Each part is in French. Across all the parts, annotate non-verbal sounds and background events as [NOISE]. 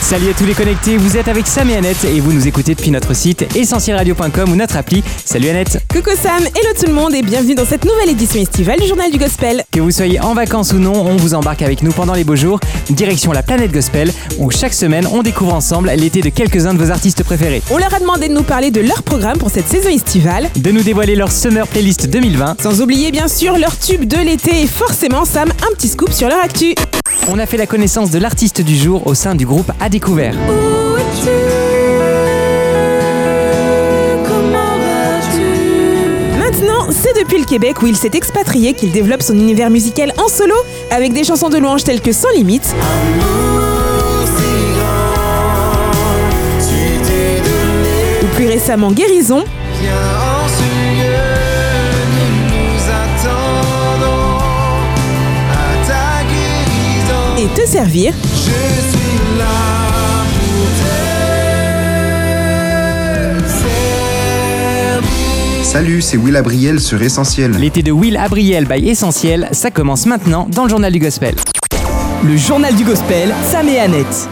Salut à tous les connectés, vous êtes avec Sam et Annette et vous nous écoutez depuis notre site essentielradio.com ou notre appli. Salut Annette Coucou Sam, hello tout le monde et bienvenue dans cette nouvelle édition estivale du Journal du Gospel. Que vous soyez en vacances ou non, on vous embarque avec nous pendant les beaux jours, direction la planète Gospel, où chaque semaine on découvre ensemble l'été de quelques-uns de vos artistes préférés. On leur a demandé de nous parler de leur programme pour cette saison estivale, De nous dévoiler leur Summer Playlist 2020. sans oublier bien sûr leur tube de l'été et forcément Sam, un petit scoop sur leur actu. On a fait la connaissance de l'artiste du jour au sein du groupe A Découvert. Maintenant, c'est depuis le Québec où il s'est expatrié qu'il développe son univers musical en solo avec des chansons de louange telles que Sans Limites. Ou plus récemment Guérison Te Servir. Salut, c'est Will Abriel sur Essentiel. L'été de Will Abriel by Essentiel, ça commence maintenant dans le journal du gospel. Le journal du gospel, Sam et Annette.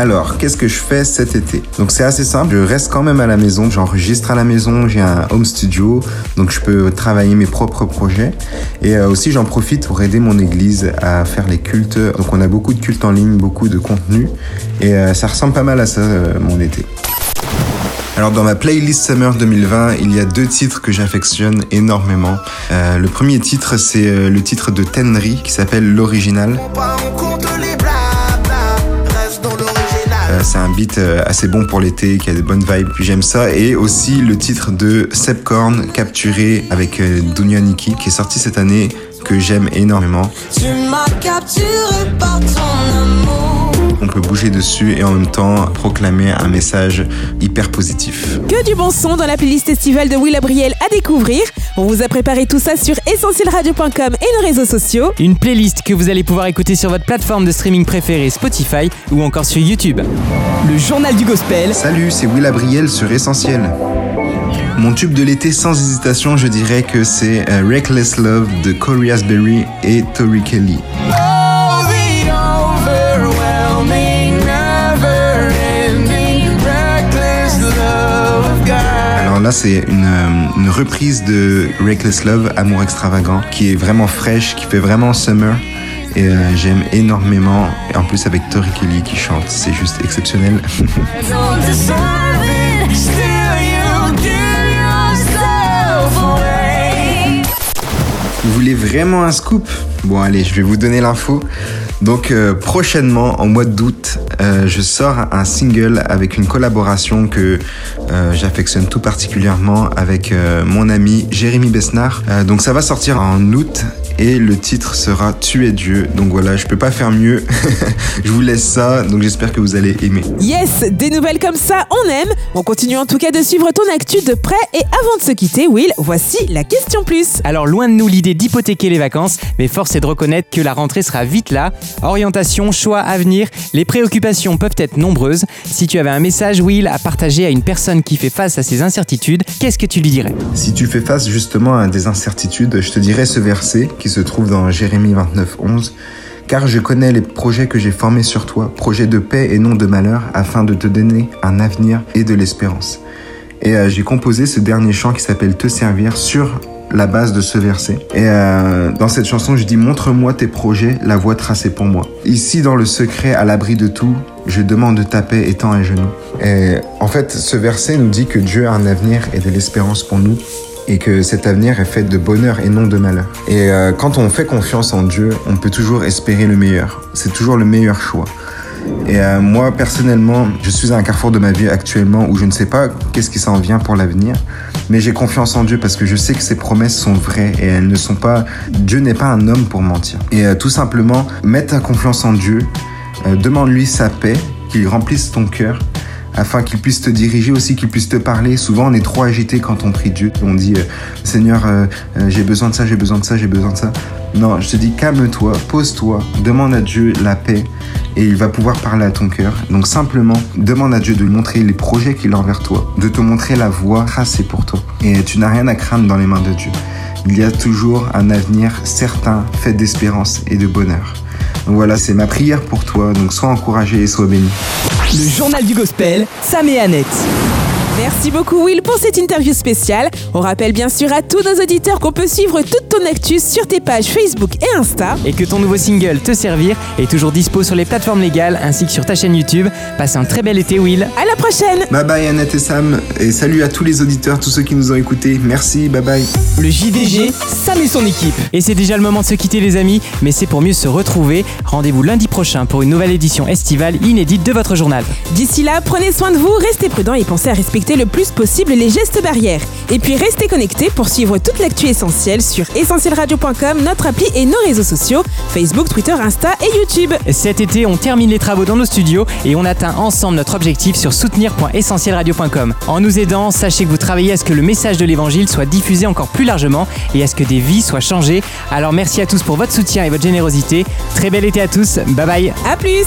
Alors, qu'est-ce que je fais cet été? Donc c'est assez simple, je reste quand même à la maison, j'enregistre à la maison, j'ai un home studio, donc je peux travailler mes propres projets. Et euh, aussi j'en profite pour aider mon église à faire les cultes. Donc on a beaucoup de cultes en ligne, beaucoup de contenu, et euh, ça ressemble pas mal à ça euh, mon été. Alors dans ma playlist Summer 2020, il y a deux titres que j'affectionne énormément. Le premier titre, c'est le titre de Tenry qui s'appelle L'Original. C'est un beat euh, assez bon pour l'été, qui a des bonnes vibes, puis j'aime ça. Et aussi le titre de Sepcorn, Capturé avec euh, Dunia Nikki, qui est sorti cette année, que j'aime énormément. Tu m'as capturé par ton amour. On peut bouger dessus et en même temps proclamer un message hyper positif. Que du bon son dans la playlist estivale de Will Abriel à découvrir. On vous a préparé tout ça sur essentielradio.com et nos réseaux sociaux. Une playlist que vous allez pouvoir écouter sur votre plateforme de streaming préférée Spotify ou encore sur YouTube. Le journal du gospel, Salut, c'est Will Abriel sur Essentiel. Mon tube de l'été sans hésitation, je dirais que c'est euh, Reckless Love de Corey Asbury et Tori Kelly. Alors là, c'est une, euh, une reprise de Reckless Love, Amour extravagant, qui est vraiment fraîche, qui fait vraiment summer. Et euh, j'aime énormément. Et en plus avec Tori Kelly qui chante, c'est juste exceptionnel. [LAUGHS] Vous voulez vraiment un scoop? Bon allez, je vais vous donner l'info. Donc euh, prochainement, en mois d'août, euh, je sors un single avec une collaboration que euh, j'affectionne tout particulièrement avec mon ami Jérémy Besnard. Donc ça va sortir en août et le titre sera Tu es Dieu. Donc voilà, je peux pas faire mieux. [LAUGHS] je vous laisse ça, donc j'espère que vous allez aimer. Yes, des nouvelles comme ça, on aime. On continue en tout cas de suivre ton actu de près. Et avant de se quitter, Will, voici la question plus. Alors loin de nous l'idée d'hypothéquer les vacances, mais force est de reconnaître que la rentrée sera vite là. Orientation, choix, avenir, les préoccupations peuvent être nombreuses. Si tu avais un message, Will, à partager à une personne qui fait face à ces incertitudes, qu'est-ce que tu lui dirais? Si tu fais face justement à des incertitudes, je te dirais ce verset qui se trouve dans Jérémie 29, 11. Car je connais les projets que j'ai formés sur toi, projets de paix et non de malheur, afin de te donner un avenir et de l'espérance. Et euh, j'ai composé ce dernier chant qui s'appelle Te servir sur la base de ce verset. Et euh, dans cette chanson, je dis Montre-moi tes projets, la voie tracée pour moi. Ici, dans le secret, à l'abri de tout, je demande ta paix étant à genoux. Et en fait, ce verset nous dit que Dieu a un avenir et de l'espérance pour nous et que cet avenir est fait de bonheur et non de malheur. Et euh, quand on fait confiance en Dieu, on peut toujours espérer le meilleur. C'est toujours le meilleur choix. Et euh, moi, personnellement, je suis à un carrefour de ma vie actuellement où je ne sais pas qu'est-ce qui s'en vient pour l'avenir, mais j'ai confiance en Dieu parce que je sais que ses promesses sont vraies et elles ne sont pas... Dieu n'est pas un homme pour mentir. Et euh, tout simplement, mets ta confiance en Dieu, demande-lui sa paix, qu'il remplisse ton cœur afin qu'il puisse te diriger aussi, qu'il puisse te parler. Souvent, on est trop agité quand on prie Dieu. On dit, euh, Seigneur, euh, euh, j'ai besoin de ça, j'ai besoin de ça, j'ai besoin de ça. Non, je te dis, calme-toi, pose-toi, demande à Dieu la paix et il va pouvoir parler à ton cœur. Donc simplement, demande à Dieu de lui montrer les projets qu'il a envers toi, de te montrer la voie tracée pour toi. Et tu n'as rien à craindre dans les mains de Dieu. il y a toujours un avenir certain, fait d'espérance et de bonheur. Donc voilà, c'est ma prière pour toi, donc sois encouragé et sois béni. Le journal du gospel, Sam et Annette. Merci beaucoup Will pour cette interview spéciale. On rappelle bien sûr à tous nos auditeurs qu'on peut suivre toute ton actu sur tes pages Facebook et Insta. Et que ton nouveau single Te Servir est toujours dispo sur les plateformes légales ainsi que sur ta chaîne YouTube. Passe un très bel été, Will. À la prochaine Bye bye Annette et Sam, et salut à tous les auditeurs, tous ceux qui nous ont écoutés. Merci, bye bye. Le JDG, Sam et son équipe. Et c'est déjà le moment de se quitter, les amis, mais c'est pour mieux se retrouver. Rendez-vous lundi prochain pour une nouvelle édition estivale inédite de votre journal. D'ici là, prenez soin de vous, restez prudents et pensez à respecter le plus possible les gestes barrières. Et puis restez connectés pour suivre toute l'actu essentielle sur essentielradio.com, notre appli et nos réseaux sociaux, Facebook, Twitter, Insta et YouTube. Cet été, on termine les travaux dans nos studios et on atteint ensemble notre objectif sur soutenir.essentielradio.com. En nous aidant, sachez que vous travaillez à ce que le message de l'évangile soit diffusé encore plus largement et à ce que des vies soient changées. Alors merci à tous pour votre soutien et votre générosité. Très bel été à tous. Bye bye. À plus